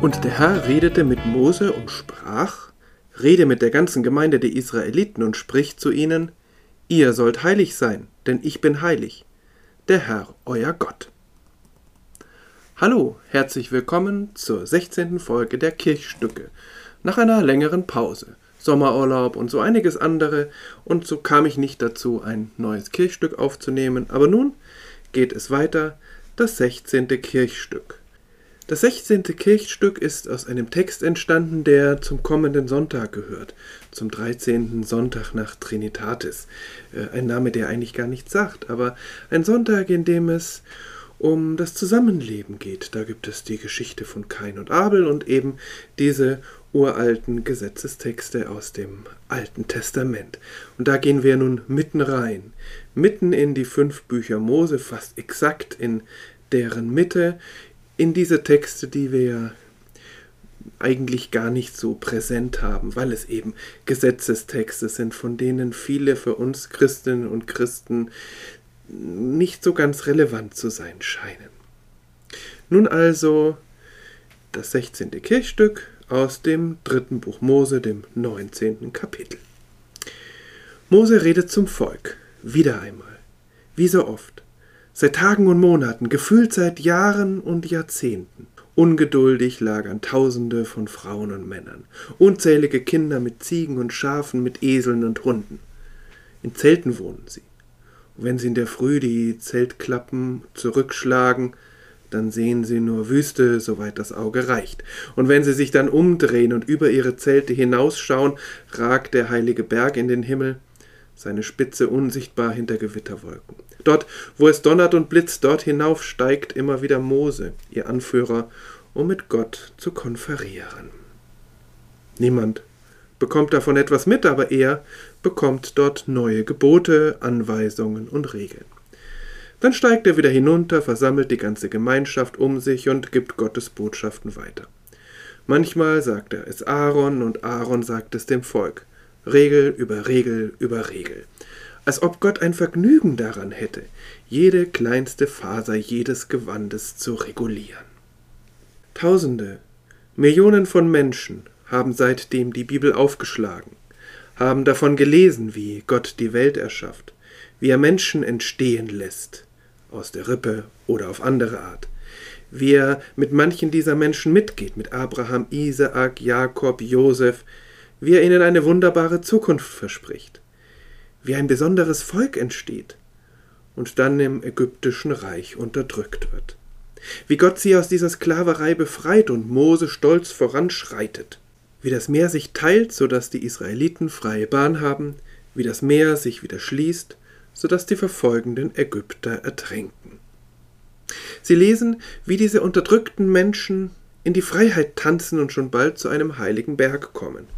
Und der Herr redete mit Mose und sprach, Rede mit der ganzen Gemeinde der Israeliten und spricht zu ihnen, Ihr sollt heilig sein, denn ich bin heilig, der Herr, euer Gott. Hallo, herzlich willkommen zur 16. Folge der Kirchstücke, nach einer längeren Pause. Sommerurlaub und so einiges andere, und so kam ich nicht dazu, ein neues Kirchstück aufzunehmen, aber nun geht es weiter, das 16. Kirchstück. Das 16. Kirchstück ist aus einem Text entstanden, der zum kommenden Sonntag gehört, zum 13. Sonntag nach Trinitatis. Äh, ein Name, der eigentlich gar nichts sagt, aber ein Sonntag, in dem es um das Zusammenleben geht. Da gibt es die Geschichte von Kain und Abel und eben diese uralten Gesetzestexte aus dem Alten Testament. Und da gehen wir nun mitten rein, mitten in die fünf Bücher Mose, fast exakt in deren Mitte, in diese Texte, die wir eigentlich gar nicht so präsent haben, weil es eben Gesetzestexte sind, von denen viele für uns Christinnen und Christen nicht so ganz relevant zu sein scheinen. Nun also das 16. Kirchstück aus dem dritten Buch Mose, dem 19. Kapitel. Mose redet zum Volk, wieder einmal, wie so oft seit Tagen und Monaten, gefühlt seit Jahren und Jahrzehnten. Ungeduldig lagern Tausende von Frauen und Männern, unzählige Kinder mit Ziegen und Schafen, mit Eseln und Hunden. In Zelten wohnen sie. Und wenn sie in der Früh die Zeltklappen zurückschlagen, dann sehen sie nur Wüste, soweit das Auge reicht. Und wenn sie sich dann umdrehen und über ihre Zelte hinausschauen, ragt der heilige Berg in den Himmel, seine Spitze unsichtbar hinter Gewitterwolken. Dort, wo es donnert und blitzt, dort hinauf steigt immer wieder Mose, ihr Anführer, um mit Gott zu konferieren. Niemand bekommt davon etwas mit, aber er bekommt dort neue Gebote, Anweisungen und Regeln. Dann steigt er wieder hinunter, versammelt die ganze Gemeinschaft um sich und gibt Gottes Botschaften weiter. Manchmal sagt er es Aaron und Aaron sagt es dem Volk. Regel über Regel über Regel. Als ob Gott ein Vergnügen daran hätte, jede kleinste Faser jedes Gewandes zu regulieren. Tausende, Millionen von Menschen haben seitdem die Bibel aufgeschlagen, haben davon gelesen, wie Gott die Welt erschafft, wie er Menschen entstehen lässt, aus der Rippe oder auf andere Art, wie er mit manchen dieser Menschen mitgeht, mit Abraham, Isaak, Jakob, Josef, wie er ihnen eine wunderbare Zukunft verspricht, wie ein besonderes Volk entsteht und dann im ägyptischen Reich unterdrückt wird, wie Gott sie aus dieser Sklaverei befreit und Mose stolz voranschreitet, wie das Meer sich teilt, so dass die Israeliten freie Bahn haben, wie das Meer sich wieder schließt, so dass die verfolgenden Ägypter ertränken. Sie lesen, wie diese unterdrückten Menschen in die Freiheit tanzen und schon bald zu einem heiligen Berg kommen.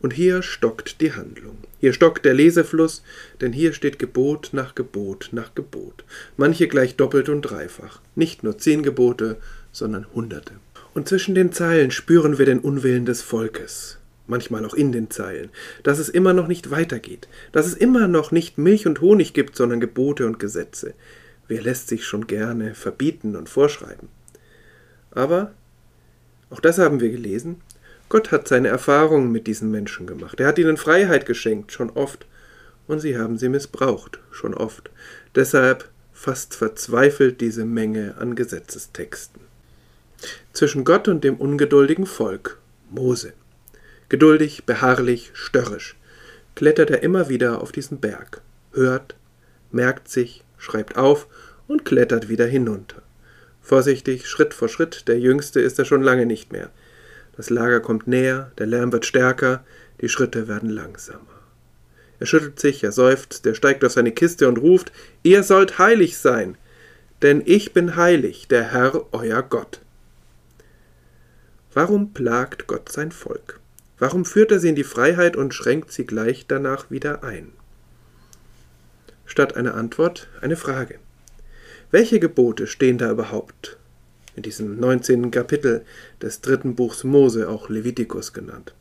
Und hier stockt die Handlung. Hier stockt der Lesefluss, denn hier steht Gebot nach Gebot nach Gebot. Manche gleich doppelt und dreifach. Nicht nur zehn Gebote, sondern Hunderte. Und zwischen den Zeilen spüren wir den Unwillen des Volkes. Manchmal auch in den Zeilen, dass es immer noch nicht weitergeht, dass es immer noch nicht Milch und Honig gibt, sondern Gebote und Gesetze. Wer lässt sich schon gerne verbieten und vorschreiben? Aber, auch das haben wir gelesen, Gott hat seine Erfahrungen mit diesen Menschen gemacht. Er hat ihnen Freiheit geschenkt, schon oft. Und sie haben sie missbraucht, schon oft. Deshalb fast verzweifelt diese Menge an Gesetzestexten. Zwischen Gott und dem ungeduldigen Volk, Mose. Geduldig, beharrlich, störrisch, klettert er immer wieder auf diesen Berg, hört, merkt sich, schreibt auf und klettert wieder hinunter. Vorsichtig, Schritt vor Schritt, der Jüngste ist er schon lange nicht mehr. Das Lager kommt näher, der Lärm wird stärker, die Schritte werden langsamer. Er schüttelt sich, er seufzt, er steigt auf seine Kiste und ruft, Ihr sollt heilig sein, denn ich bin heilig, der Herr euer Gott. Warum plagt Gott sein Volk? Warum führt er sie in die Freiheit und schränkt sie gleich danach wieder ein? Statt einer Antwort eine Frage. Welche Gebote stehen da überhaupt? In diesem 19. Kapitel des dritten Buchs Mose, auch Levitikus genannt.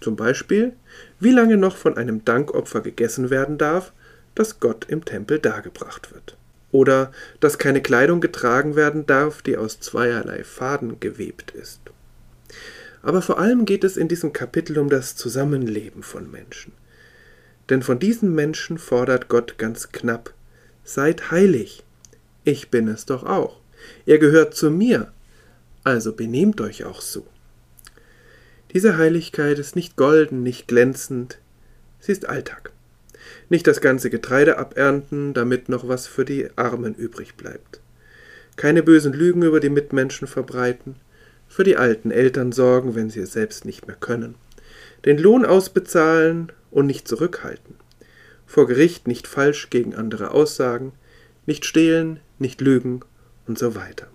Zum Beispiel, wie lange noch von einem Dankopfer gegessen werden darf, das Gott im Tempel dargebracht wird. oder dass keine Kleidung getragen werden darf, die aus zweierlei Faden gewebt ist. Aber vor allem geht es in diesem Kapitel um das Zusammenleben von Menschen. Denn von diesen Menschen fordert Gott ganz knapp, seid heilig, ich bin es doch auch. Ihr gehört zu mir, also benehmt euch auch so. Diese Heiligkeit ist nicht golden, nicht glänzend, sie ist Alltag. Nicht das ganze Getreide abernten, damit noch was für die Armen übrig bleibt. Keine bösen Lügen über die Mitmenschen verbreiten, für die alten Eltern sorgen, wenn sie es selbst nicht mehr können, den Lohn ausbezahlen und nicht zurückhalten, vor Gericht nicht falsch gegen andere aussagen, nicht stehlen, nicht lügen und so weiter.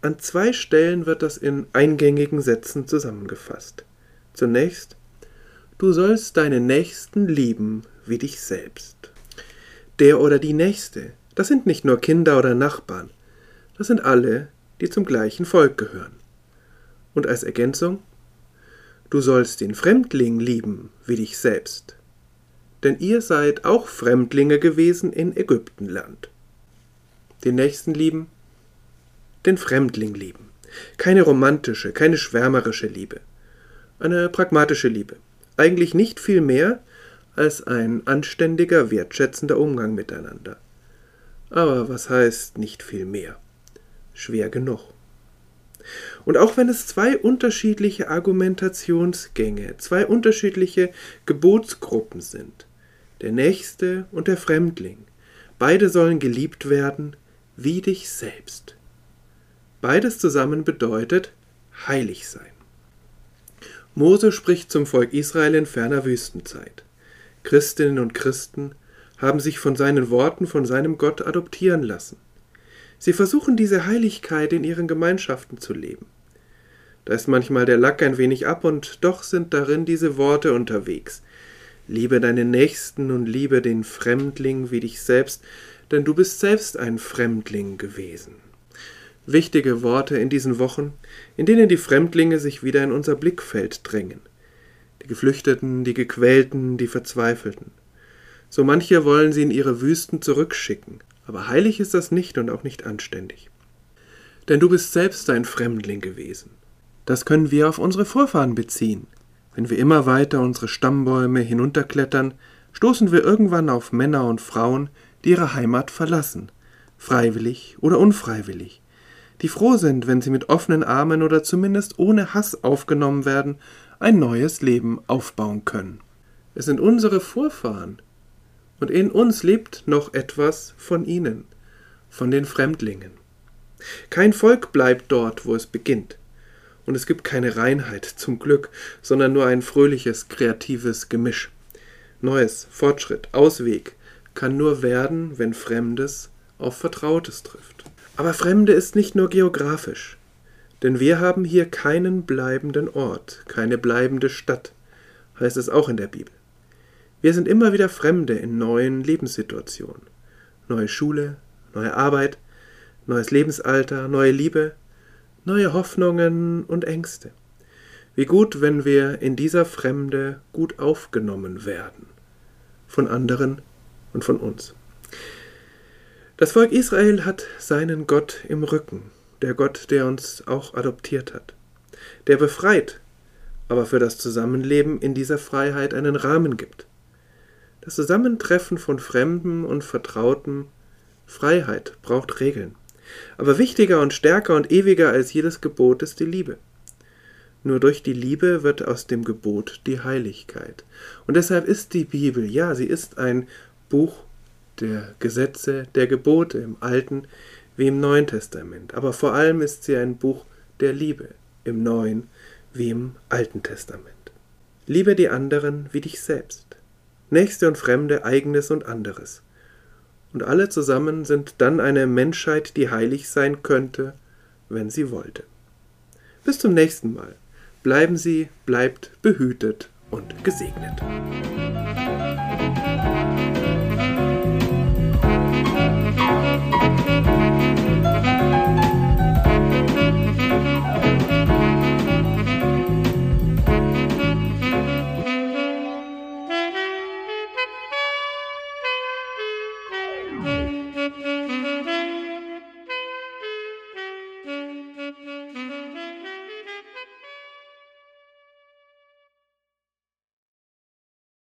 An zwei Stellen wird das in eingängigen Sätzen zusammengefasst. Zunächst Du sollst deinen Nächsten lieben wie dich selbst. Der oder die Nächste, das sind nicht nur Kinder oder Nachbarn, das sind alle, die zum gleichen Volk gehören. Und als Ergänzung Du sollst den Fremdling lieben wie dich selbst. Denn ihr seid auch Fremdlinge gewesen in Ägyptenland. Den Nächsten lieben, den Fremdling lieben. Keine romantische, keine schwärmerische Liebe. Eine pragmatische Liebe. Eigentlich nicht viel mehr als ein anständiger, wertschätzender Umgang miteinander. Aber was heißt nicht viel mehr? Schwer genug. Und auch wenn es zwei unterschiedliche Argumentationsgänge, zwei unterschiedliche Gebotsgruppen sind, der Nächste und der Fremdling, beide sollen geliebt werden wie dich selbst. Beides zusammen bedeutet heilig sein. Mose spricht zum Volk Israel in ferner Wüstenzeit. Christinnen und Christen haben sich von seinen Worten von seinem Gott adoptieren lassen. Sie versuchen diese Heiligkeit in ihren Gemeinschaften zu leben. Da ist manchmal der Lack ein wenig ab und doch sind darin diese Worte unterwegs. Liebe deinen Nächsten und liebe den Fremdling wie dich selbst, denn du bist selbst ein Fremdling gewesen wichtige Worte in diesen Wochen, in denen die Fremdlinge sich wieder in unser Blickfeld drängen. Die Geflüchteten, die Gequälten, die Verzweifelten. So manche wollen sie in ihre Wüsten zurückschicken, aber heilig ist das nicht und auch nicht anständig. Denn du bist selbst ein Fremdling gewesen. Das können wir auf unsere Vorfahren beziehen. Wenn wir immer weiter unsere Stammbäume hinunterklettern, stoßen wir irgendwann auf Männer und Frauen, die ihre Heimat verlassen, freiwillig oder unfreiwillig, die froh sind, wenn sie mit offenen Armen oder zumindest ohne Hass aufgenommen werden, ein neues Leben aufbauen können. Es sind unsere Vorfahren, und in uns lebt noch etwas von ihnen, von den Fremdlingen. Kein Volk bleibt dort, wo es beginnt, und es gibt keine Reinheit zum Glück, sondern nur ein fröhliches, kreatives Gemisch. Neues, Fortschritt, Ausweg kann nur werden, wenn Fremdes auf Vertrautes trifft. Aber Fremde ist nicht nur geografisch, denn wir haben hier keinen bleibenden Ort, keine bleibende Stadt, heißt es auch in der Bibel. Wir sind immer wieder Fremde in neuen Lebenssituationen. Neue Schule, neue Arbeit, neues Lebensalter, neue Liebe, neue Hoffnungen und Ängste. Wie gut, wenn wir in dieser Fremde gut aufgenommen werden. Von anderen und von uns. Das Volk Israel hat seinen Gott im Rücken, der Gott, der uns auch adoptiert hat. Der befreit, aber für das Zusammenleben in dieser Freiheit einen Rahmen gibt. Das Zusammentreffen von Fremden und Vertrauten, Freiheit braucht Regeln. Aber wichtiger und stärker und ewiger als jedes Gebot ist die Liebe. Nur durch die Liebe wird aus dem Gebot die Heiligkeit. Und deshalb ist die Bibel, ja, sie ist ein Buch der Gesetze, der Gebote im Alten wie im Neuen Testament. Aber vor allem ist sie ein Buch der Liebe im Neuen wie im Alten Testament. Liebe die anderen wie dich selbst. Nächste und Fremde, eigenes und anderes. Und alle zusammen sind dann eine Menschheit, die heilig sein könnte, wenn sie wollte. Bis zum nächsten Mal. Bleiben Sie, bleibt behütet und gesegnet.